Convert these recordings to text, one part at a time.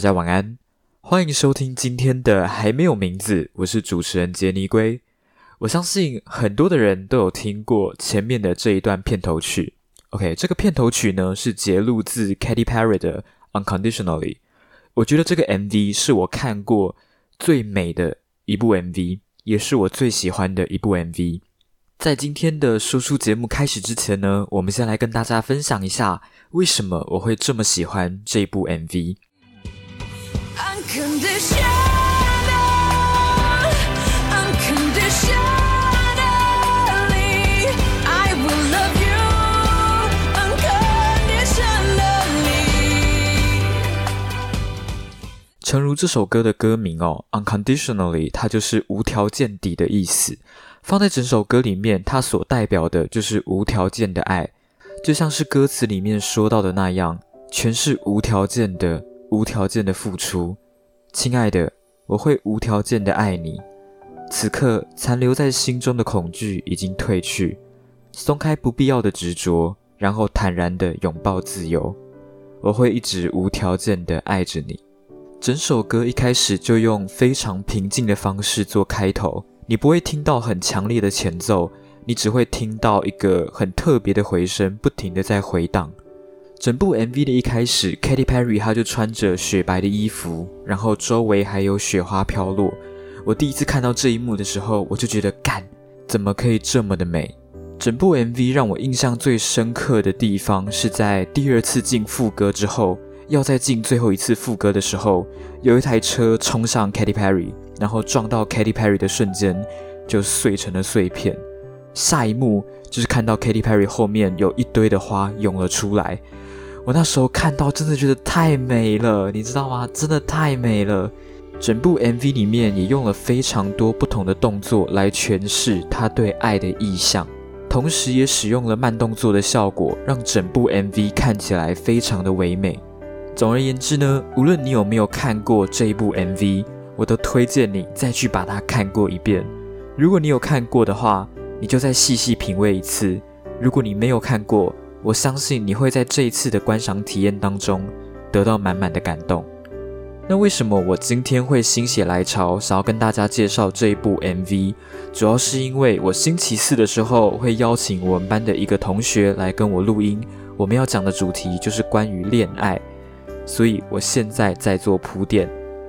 大家晚安，欢迎收听今天的还没有名字，我是主持人杰尼龟。我相信很多的人都有听过前面的这一段片头曲。OK，这个片头曲呢是节录自 Katy Perry 的《Unconditionally》。我觉得这个 MV 是我看过最美的一部 MV，也是我最喜欢的一部 MV。在今天的说书节目开始之前呢，我们先来跟大家分享一下为什么我会这么喜欢这部 MV。诚如这首歌的歌名哦，Unconditionally，它就是无条件底的意思。放在整首歌里面，它所代表的就是无条件的爱，就像是歌词里面说到的那样，全是无条件的、无条件的付出。亲爱的，我会无条件的爱你。此刻残留在心中的恐惧已经褪去，松开不必要的执着，然后坦然的拥抱自由。我会一直无条件的爱着你。整首歌一开始就用非常平静的方式做开头。你不会听到很强烈的前奏，你只会听到一个很特别的回声，不停的在回荡。整部 MV 的一开始，Katy Perry 她就穿着雪白的衣服，然后周围还有雪花飘落。我第一次看到这一幕的时候，我就觉得干，怎么可以这么的美？整部 MV 让我印象最深刻的地方是在第二次进副歌之后，要再进最后一次副歌的时候，有一台车冲上 Katy Perry。然后撞到 Katy Perry 的瞬间，就碎成了碎片。下一幕就是看到 Katy Perry 后面有一堆的花涌了出来。我那时候看到，真的觉得太美了，你知道吗？真的太美了。整部 MV 里面也用了非常多不同的动作来诠释他对爱的意象，同时也使用了慢动作的效果，让整部 MV 看起来非常的唯美。总而言之呢，无论你有没有看过这一部 MV。我都推荐你再去把它看过一遍。如果你有看过的话，你就再细细品味一次；如果你没有看过，我相信你会在这一次的观赏体验当中得到满满的感动。那为什么我今天会心血来潮想要跟大家介绍这一部 MV？主要是因为我星期四的时候会邀请我们班的一个同学来跟我录音，我们要讲的主题就是关于恋爱，所以我现在在做铺垫。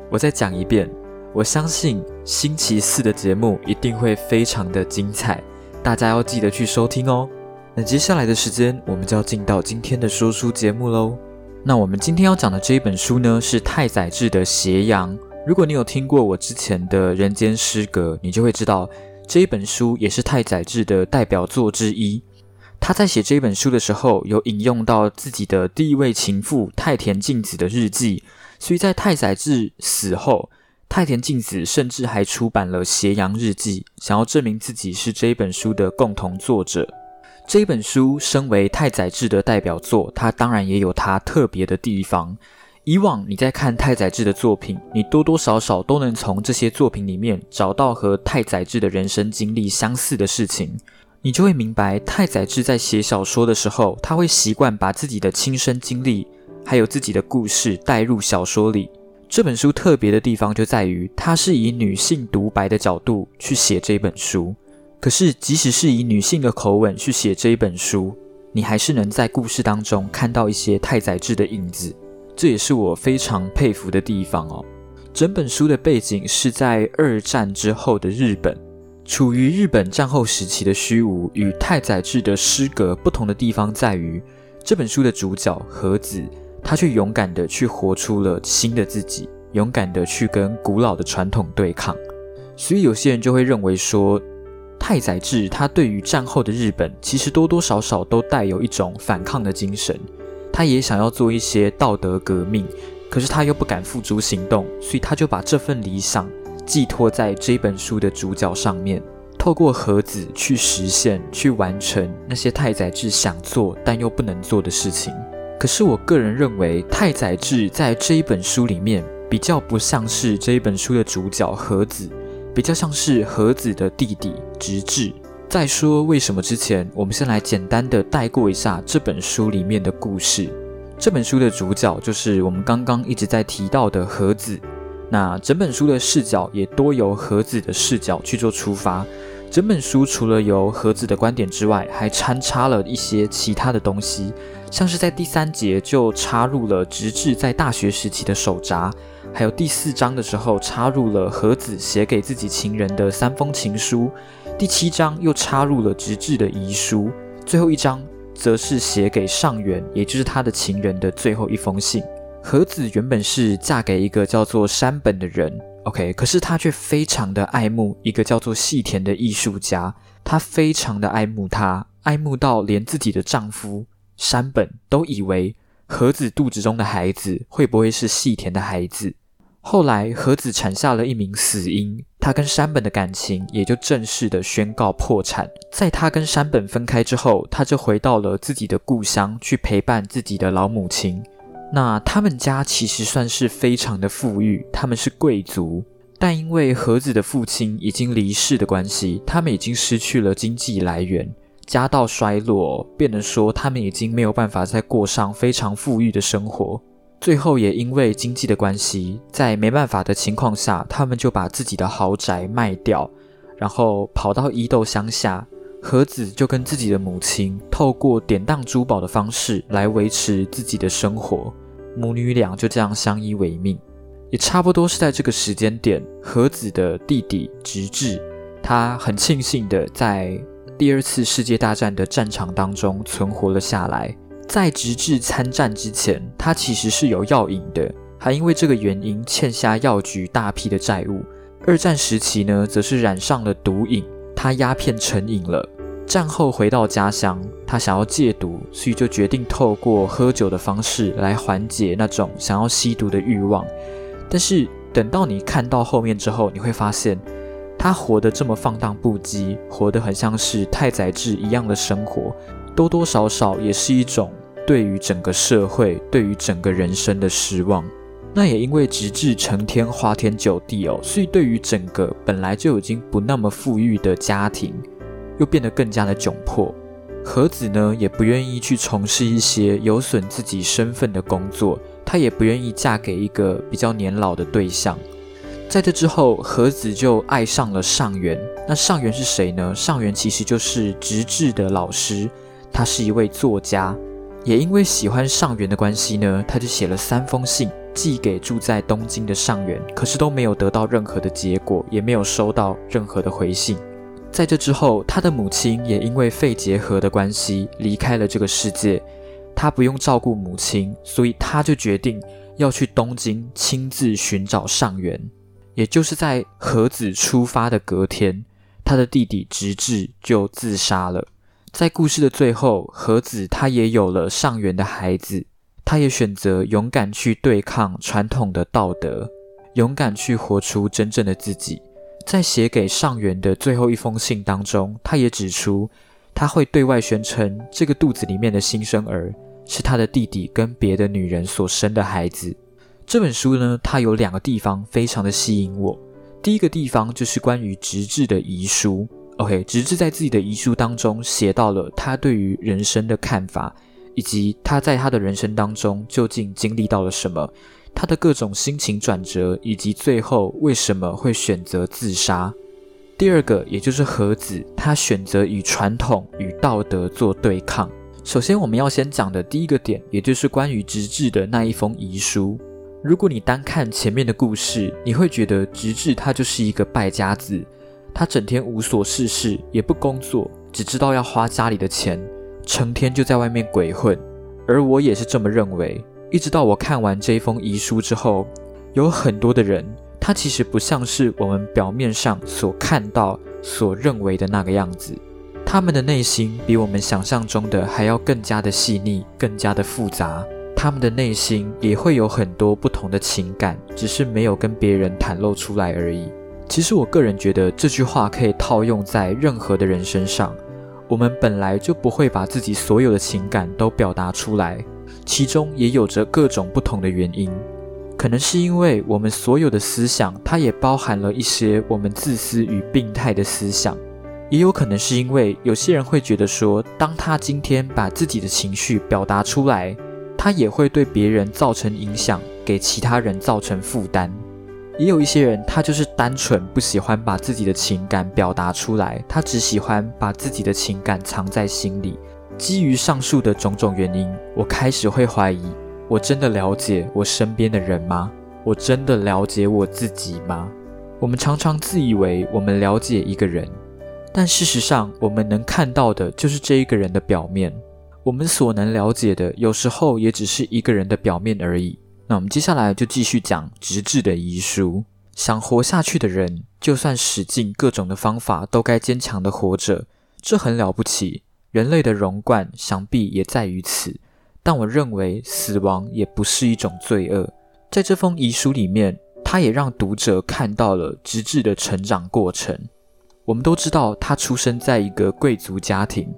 我再讲一遍。我相信星期四的节目一定会非常的精彩，大家要记得去收听哦。那接下来的时间，我们就要进到今天的说书节目喽。那我们今天要讲的这一本书呢，是太宰治的《斜阳》。如果你有听过我之前的人间失格，你就会知道这一本书也是太宰治的代表作之一。他在写这一本书的时候，有引用到自己的第一位情妇太田静子的日记，所以在太宰治死后。太田静子甚至还出版了《斜阳日记》，想要证明自己是这一本书的共同作者。这本书身为太宰治的代表作，它当然也有它特别的地方。以往你在看太宰治的作品，你多多少少都能从这些作品里面找到和太宰治的人生经历相似的事情，你就会明白太宰治在写小说的时候，他会习惯把自己的亲身经历还有自己的故事带入小说里。这本书特别的地方就在于，它是以女性独白的角度去写这本书。可是，即使是以女性的口吻去写这一本书，你还是能在故事当中看到一些太宰治的影子。这也是我非常佩服的地方哦。整本书的背景是在二战之后的日本，处于日本战后时期的虚无与太宰治的诗格不同的地方在于，这本书的主角和子。他却勇敢的去活出了新的自己，勇敢的去跟古老的传统对抗。所以有些人就会认为说，太宰治他对于战后的日本，其实多多少少都带有一种反抗的精神。他也想要做一些道德革命，可是他又不敢付诸行动，所以他就把这份理想寄托在这本书的主角上面，透过盒子去实现、去完成那些太宰治想做但又不能做的事情。可是我个人认为，太宰治在这一本书里面比较不像是这一本书的主角和子，比较像是和子的弟弟直至。在说为什么之前，我们先来简单的带过一下这本书里面的故事。这本书的主角就是我们刚刚一直在提到的盒子。那整本书的视角也多由盒子的视角去做出发。整本书除了由盒子的观点之外，还穿插了一些其他的东西，像是在第三节就插入了直至在大学时期的手札，还有第四章的时候插入了盒子写给自己情人的三封情书，第七章又插入了直至的遗书，最后一章则是写给上元，也就是他的情人的最后一封信。和子原本是嫁给一个叫做山本的人，OK，可是她却非常的爱慕一个叫做细田的艺术家，她非常的爱慕他，爱慕到连自己的丈夫山本都以为和子肚子中的孩子会不会是细田的孩子。后来和子产下了一名死婴，她跟山本的感情也就正式的宣告破产。在她跟山本分开之后，她就回到了自己的故乡去陪伴自己的老母亲。那他们家其实算是非常的富裕，他们是贵族，但因为盒子的父亲已经离世的关系，他们已经失去了经济来源，家道衰落，变得说他们已经没有办法再过上非常富裕的生活。最后也因为经济的关系，在没办法的情况下，他们就把自己的豪宅卖掉，然后跑到伊豆乡下，盒子就跟自己的母亲透过典当珠宝的方式来维持自己的生活。母女俩就这样相依为命，也差不多是在这个时间点，和子的弟弟直至，他很庆幸的在第二次世界大战的战场当中存活了下来。在直至参战之前，他其实是有药瘾的，还因为这个原因欠下药局大批的债务。二战时期呢，则是染上了毒瘾，他鸦片成瘾了。战后回到家乡，他想要戒毒，所以就决定透过喝酒的方式来缓解那种想要吸毒的欲望。但是等到你看到后面之后，你会发现他活得这么放荡不羁，活得很像是太宰治一样的生活，多多少少也是一种对于整个社会、对于整个人生的失望。那也因为直至成天花天酒地哦，所以对于整个本来就已经不那么富裕的家庭。又变得更加的窘迫，和子呢也不愿意去从事一些有损自己身份的工作，她也不愿意嫁给一个比较年老的对象。在这之后，和子就爱上了上元。那上元是谁呢？上元其实就是直至的老师，他是一位作家。也因为喜欢上元的关系呢，他就写了三封信寄给住在东京的上元，可是都没有得到任何的结果，也没有收到任何的回信。在这之后，他的母亲也因为肺结核的关系离开了这个世界。他不用照顾母亲，所以他就决定要去东京亲自寻找上元。也就是在和子出发的隔天，他的弟弟直至就自杀了。在故事的最后，和子他也有了上元的孩子，他也选择勇敢去对抗传统的道德，勇敢去活出真正的自己。在写给上元的最后一封信当中，他也指出，他会对外宣称这个肚子里面的新生儿是他的弟弟跟别的女人所生的孩子。这本书呢，它有两个地方非常的吸引我。第一个地方就是关于直至的遗书。OK，直至在自己的遗书当中写到了他对于人生的看法，以及他在他的人生当中究竟经历到了什么。他的各种心情转折，以及最后为什么会选择自杀。第二个，也就是盒子，他选择与传统与道德做对抗。首先，我们要先讲的第一个点，也就是关于直至的那一封遗书。如果你单看前面的故事，你会觉得直至他就是一个败家子，他整天无所事事，也不工作，只知道要花家里的钱，成天就在外面鬼混。而我也是这么认为。一直到我看完这一封遗书之后，有很多的人，他其实不像是我们表面上所看到、所认为的那个样子。他们的内心比我们想象中的还要更加的细腻、更加的复杂。他们的内心也会有很多不同的情感，只是没有跟别人袒露出来而已。其实我个人觉得这句话可以套用在任何的人身上。我们本来就不会把自己所有的情感都表达出来。其中也有着各种不同的原因，可能是因为我们所有的思想，它也包含了一些我们自私与病态的思想，也有可能是因为有些人会觉得说，当他今天把自己的情绪表达出来，他也会对别人造成影响，给其他人造成负担。也有一些人，他就是单纯不喜欢把自己的情感表达出来，他只喜欢把自己的情感藏在心里。基于上述的种种原因，我开始会怀疑：我真的了解我身边的人吗？我真的了解我自己吗？我们常常自以为我们了解一个人，但事实上，我们能看到的就是这一个人的表面。我们所能了解的，有时候也只是一个人的表面而已。那我们接下来就继续讲直至的遗书。想活下去的人，就算使尽各种的方法，都该坚强的活着，这很了不起。人类的荣冠，想必也在于此。但我认为，死亡也不是一种罪恶。在这封遗书里面，他也让读者看到了直至的成长过程。我们都知道，他出生在一个贵族家庭，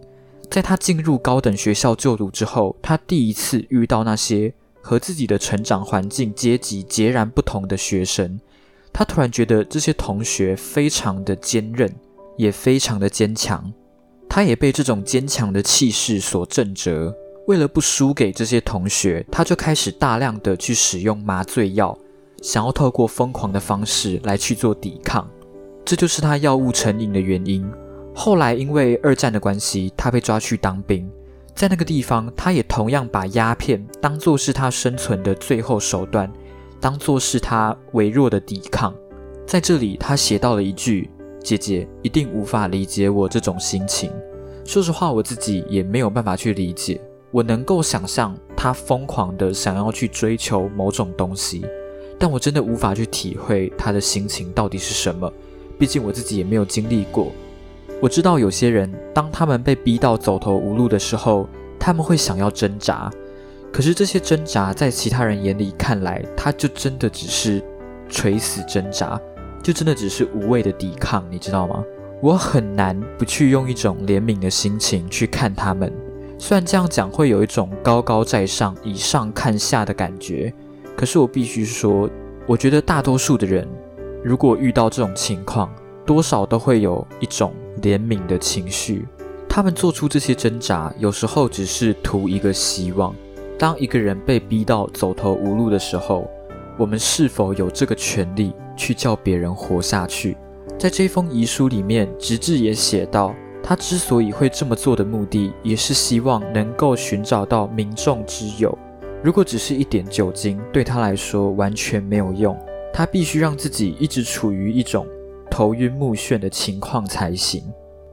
在他进入高等学校就读之后，他第一次遇到那些和自己的成长环境、阶级截然不同的学生。他突然觉得这些同学非常的坚韧，也非常的坚强。他也被这种坚强的气势所震慑。为了不输给这些同学，他就开始大量的去使用麻醉药，想要透过疯狂的方式来去做抵抗。这就是他药物成瘾的原因。后来因为二战的关系，他被抓去当兵，在那个地方，他也同样把鸦片当作是他生存的最后手段，当作是他微弱的抵抗。在这里，他写到了一句：“姐姐一定无法理解我这种心情。”说实话，我自己也没有办法去理解。我能够想象他疯狂的想要去追求某种东西，但我真的无法去体会他的心情到底是什么。毕竟我自己也没有经历过。我知道有些人，当他们被逼到走投无路的时候，他们会想要挣扎。可是这些挣扎，在其他人眼里看来，他就真的只是垂死挣扎，就真的只是无谓的抵抗，你知道吗？我很难不去用一种怜悯的心情去看他们。虽然这样讲会有一种高高在上、以上看下的感觉，可是我必须说，我觉得大多数的人，如果遇到这种情况，多少都会有一种怜悯的情绪。他们做出这些挣扎，有时候只是图一个希望。当一个人被逼到走投无路的时候，我们是否有这个权利去叫别人活下去？在这封遗书里面，直至也写到。他之所以会这么做的目的，也是希望能够寻找到民众之友。如果只是一点酒精，对他来说完全没有用。他必须让自己一直处于一种头晕目眩的情况才行，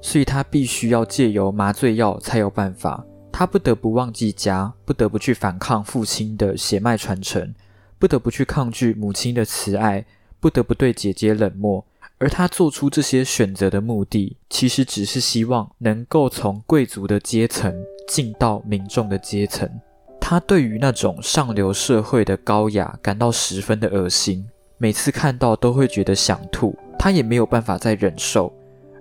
所以他必须要借由麻醉药才有办法。他不得不忘记家，不得不去反抗父亲的血脉传承，不得不去抗拒母亲的慈爱，不得不对姐姐冷漠。而他做出这些选择的目的，其实只是希望能够从贵族的阶层进到民众的阶层。他对于那种上流社会的高雅感到十分的恶心，每次看到都会觉得想吐。他也没有办法再忍受。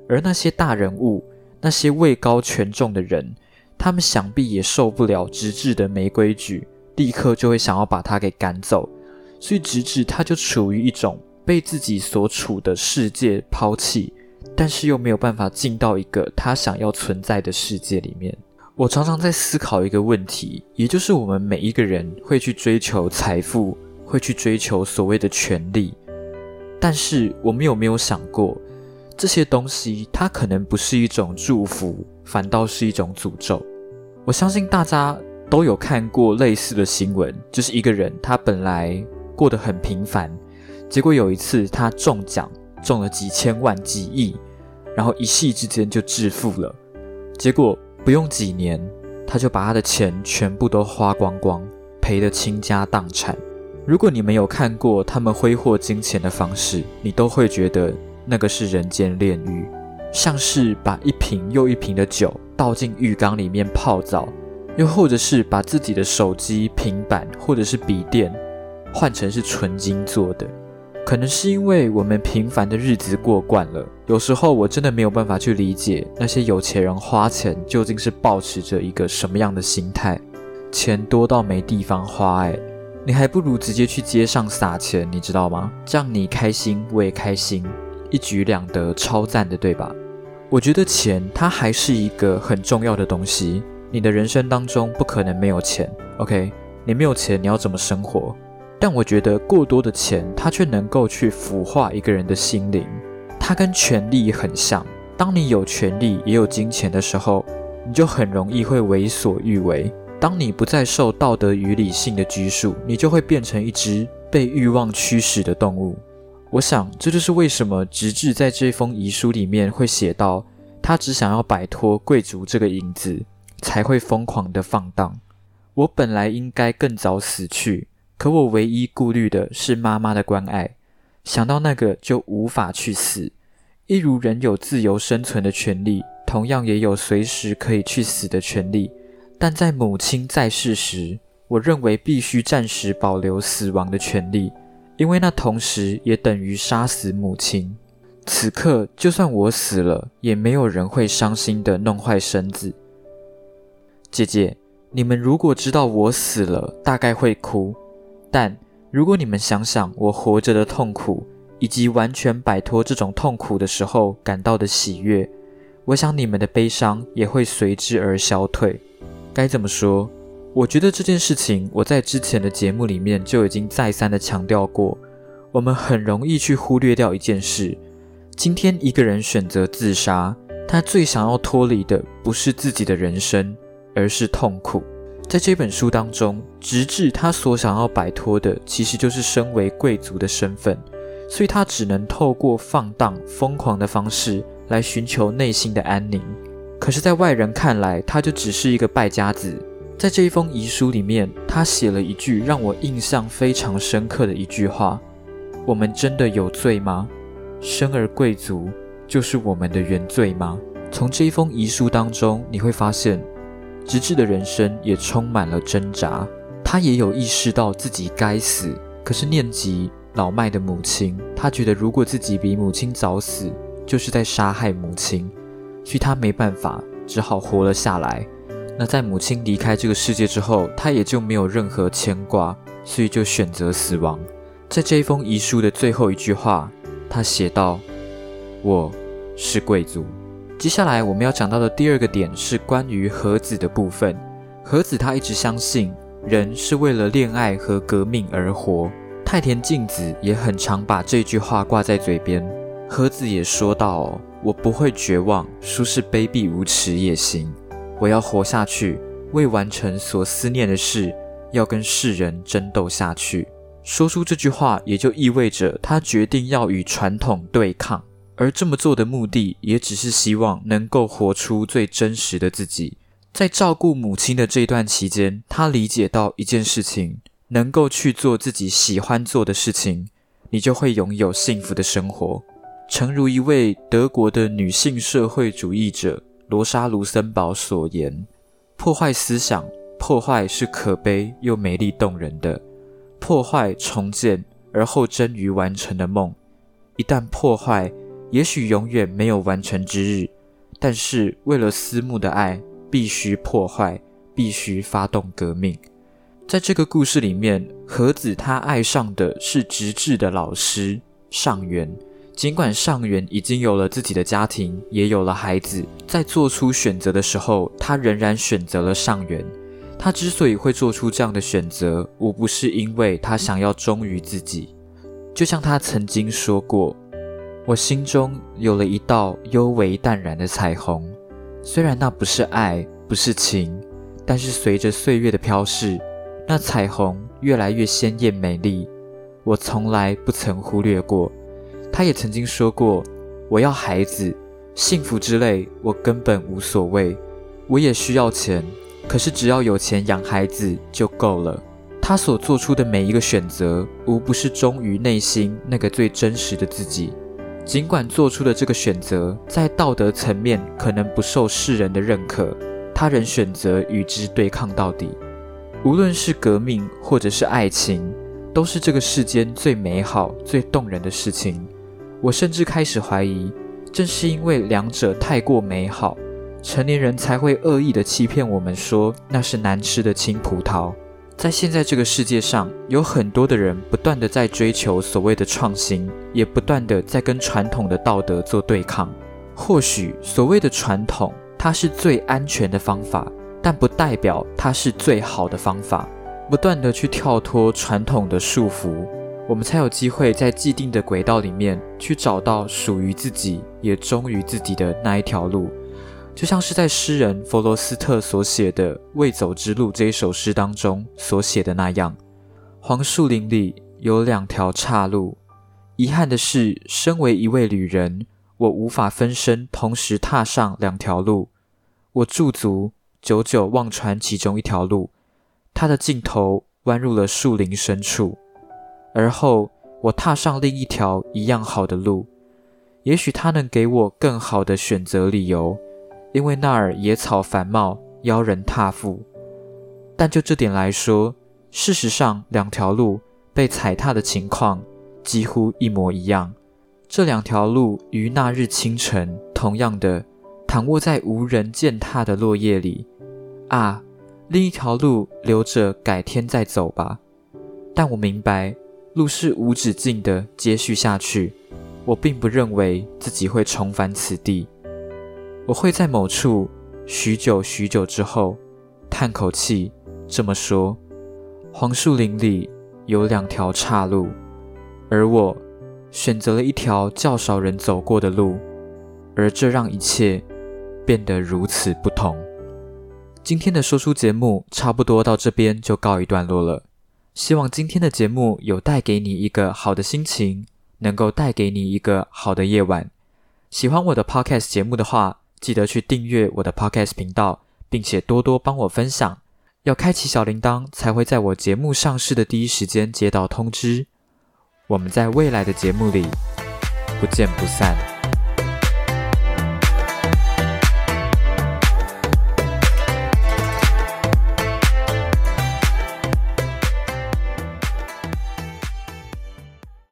而那些大人物，那些位高权重的人，他们想必也受不了直至的没规矩，立刻就会想要把他给赶走。所以直至他就处于一种。被自己所处的世界抛弃，但是又没有办法进到一个他想要存在的世界里面。我常常在思考一个问题，也就是我们每一个人会去追求财富，会去追求所谓的权利，但是我们有没有想过，这些东西它可能不是一种祝福，反倒是一种诅咒？我相信大家都有看过类似的新闻，就是一个人他本来过得很平凡。结果有一次，他中奖中了几千万、几亿，然后一夕之间就致富了。结果不用几年，他就把他的钱全部都花光光，赔得倾家荡产。如果你没有看过他们挥霍金钱的方式，你都会觉得那个是人间炼狱，像是把一瓶又一瓶的酒倒进浴缸里面泡澡，又或者是把自己的手机、平板或者是笔电换成是纯金做的。可能是因为我们平凡的日子过惯了，有时候我真的没有办法去理解那些有钱人花钱究竟是保持着一个什么样的心态。钱多到没地方花，哎，你还不如直接去街上撒钱，你知道吗？这样你开心，我也开心，一举两得，超赞的，对吧？我觉得钱它还是一个很重要的东西，你的人生当中不可能没有钱，OK？你没有钱，你要怎么生活？但我觉得过多的钱，它却能够去腐化一个人的心灵。它跟权力很像，当你有权力也有金钱的时候，你就很容易会为所欲为。当你不再受道德与理性的拘束，你就会变成一只被欲望驱使的动物。我想，这就是为什么直至在这封遗书里面会写到，他只想要摆脱贵族这个影子，才会疯狂的放荡。我本来应该更早死去，可我唯一顾虑的是妈妈的关爱，想到那个就无法去死。一如人有自由生存的权利，同样也有随时可以去死的权利。但在母亲在世时，我认为必须暂时保留死亡的权利。因为那同时也等于杀死母亲。此刻，就算我死了，也没有人会伤心的弄坏身子。姐姐，你们如果知道我死了，大概会哭；但如果你们想想我活着的痛苦，以及完全摆脱这种痛苦的时候感到的喜悦，我想你们的悲伤也会随之而消退。该怎么说？我觉得这件事情，我在之前的节目里面就已经再三的强调过。我们很容易去忽略掉一件事：今天一个人选择自杀，他最想要脱离的不是自己的人生，而是痛苦。在这本书当中，直至他所想要摆脱的，其实就是身为贵族的身份，所以他只能透过放荡、疯狂的方式来寻求内心的安宁。可是，在外人看来，他就只是一个败家子。在这一封遗书里面，他写了一句让我印象非常深刻的一句话：“我们真的有罪吗？生而贵族就是我们的原罪吗？”从这一封遗书当中，你会发现，直至的人生也充满了挣扎。他也有意识到自己该死，可是念及老迈的母亲，他觉得如果自己比母亲早死，就是在杀害母亲，所以他没办法，只好活了下来。那在母亲离开这个世界之后，他也就没有任何牵挂，所以就选择死亡。在这一封遗书的最后一句话，他写道：“我是贵族。”接下来我们要讲到的第二个点是关于盒子的部分。盒子他一直相信人是为了恋爱和革命而活。太田静子也很常把这句话挂在嘴边。盒子也说道：“我不会绝望，说是卑鄙无耻也行。”我要活下去，为完成所思念的事，要跟世人争斗下去。说出这句话，也就意味着他决定要与传统对抗，而这么做的目的，也只是希望能够活出最真实的自己。在照顾母亲的这段期间，他理解到一件事情：能够去做自己喜欢做的事情，你就会拥有幸福的生活。诚如一位德国的女性社会主义者。罗莎·卢森堡所言：“破坏思想，破坏是可悲又美丽动人的。破坏重建而后臻于完成的梦，一旦破坏，也许永远没有完成之日。但是为了思慕的爱，必须破坏，必须发动革命。”在这个故事里面，和子他爱上的是直至的老师上元。尽管上元已经有了自己的家庭，也有了孩子，在做出选择的时候，他仍然选择了上元。他之所以会做出这样的选择，无不是因为他想要忠于自己。就像他曾经说过：“我心中有了一道幽微淡然的彩虹，虽然那不是爱，不是情，但是随着岁月的飘逝，那彩虹越来越鲜艳美丽。我从来不曾忽略过。”他也曾经说过：“我要孩子，幸福之类，我根本无所谓。我也需要钱，可是只要有钱养孩子就够了。”他所做出的每一个选择，无不是忠于内心那个最真实的自己。尽管做出的这个选择在道德层面可能不受世人的认可，他仍选择与之对抗到底。无论是革命或者是爱情，都是这个世间最美好、最动人的事情。我甚至开始怀疑，正是因为两者太过美好，成年人才会恶意的欺骗我们，说那是难吃的青葡萄。在现在这个世界上，有很多的人不断的在追求所谓的创新，也不断的在跟传统的道德做对抗。或许所谓的传统，它是最安全的方法，但不代表它是最好的方法。不断的去跳脱传统的束缚，我们才有机会在既定的轨道里面去找到属于自己也忠于自己的那一条路。就像是在诗人弗罗斯特所写的《未走之路》这一首诗当中所写的那样：黄树林里有两条岔路，遗憾的是，身为一位旅人，我无法分身同时踏上两条路。我驻足，久久望穿其中一条路。它的尽头弯入了树林深处，而后我踏上另一条一样好的路。也许它能给我更好的选择理由，因为那儿野草繁茂，妖人踏覆。但就这点来说，事实上两条路被踩踏的情况几乎一模一样。这两条路于那日清晨，同样的躺卧在无人践踏的落叶里。啊！另一条路留着改天再走吧，但我明白路是无止境的接续下去。我并不认为自己会重返此地，我会在某处许久许久之后叹口气，这么说：黄树林里有两条岔路，而我选择了一条较少人走过的路，而这让一切变得如此不同。今天的说书节目差不多到这边就告一段落了。希望今天的节目有带给你一个好的心情，能够带给你一个好的夜晚。喜欢我的 podcast 节目的话，记得去订阅我的 podcast 频道，并且多多帮我分享。要开启小铃铛，才会在我节目上市的第一时间接到通知。我们在未来的节目里不见不散。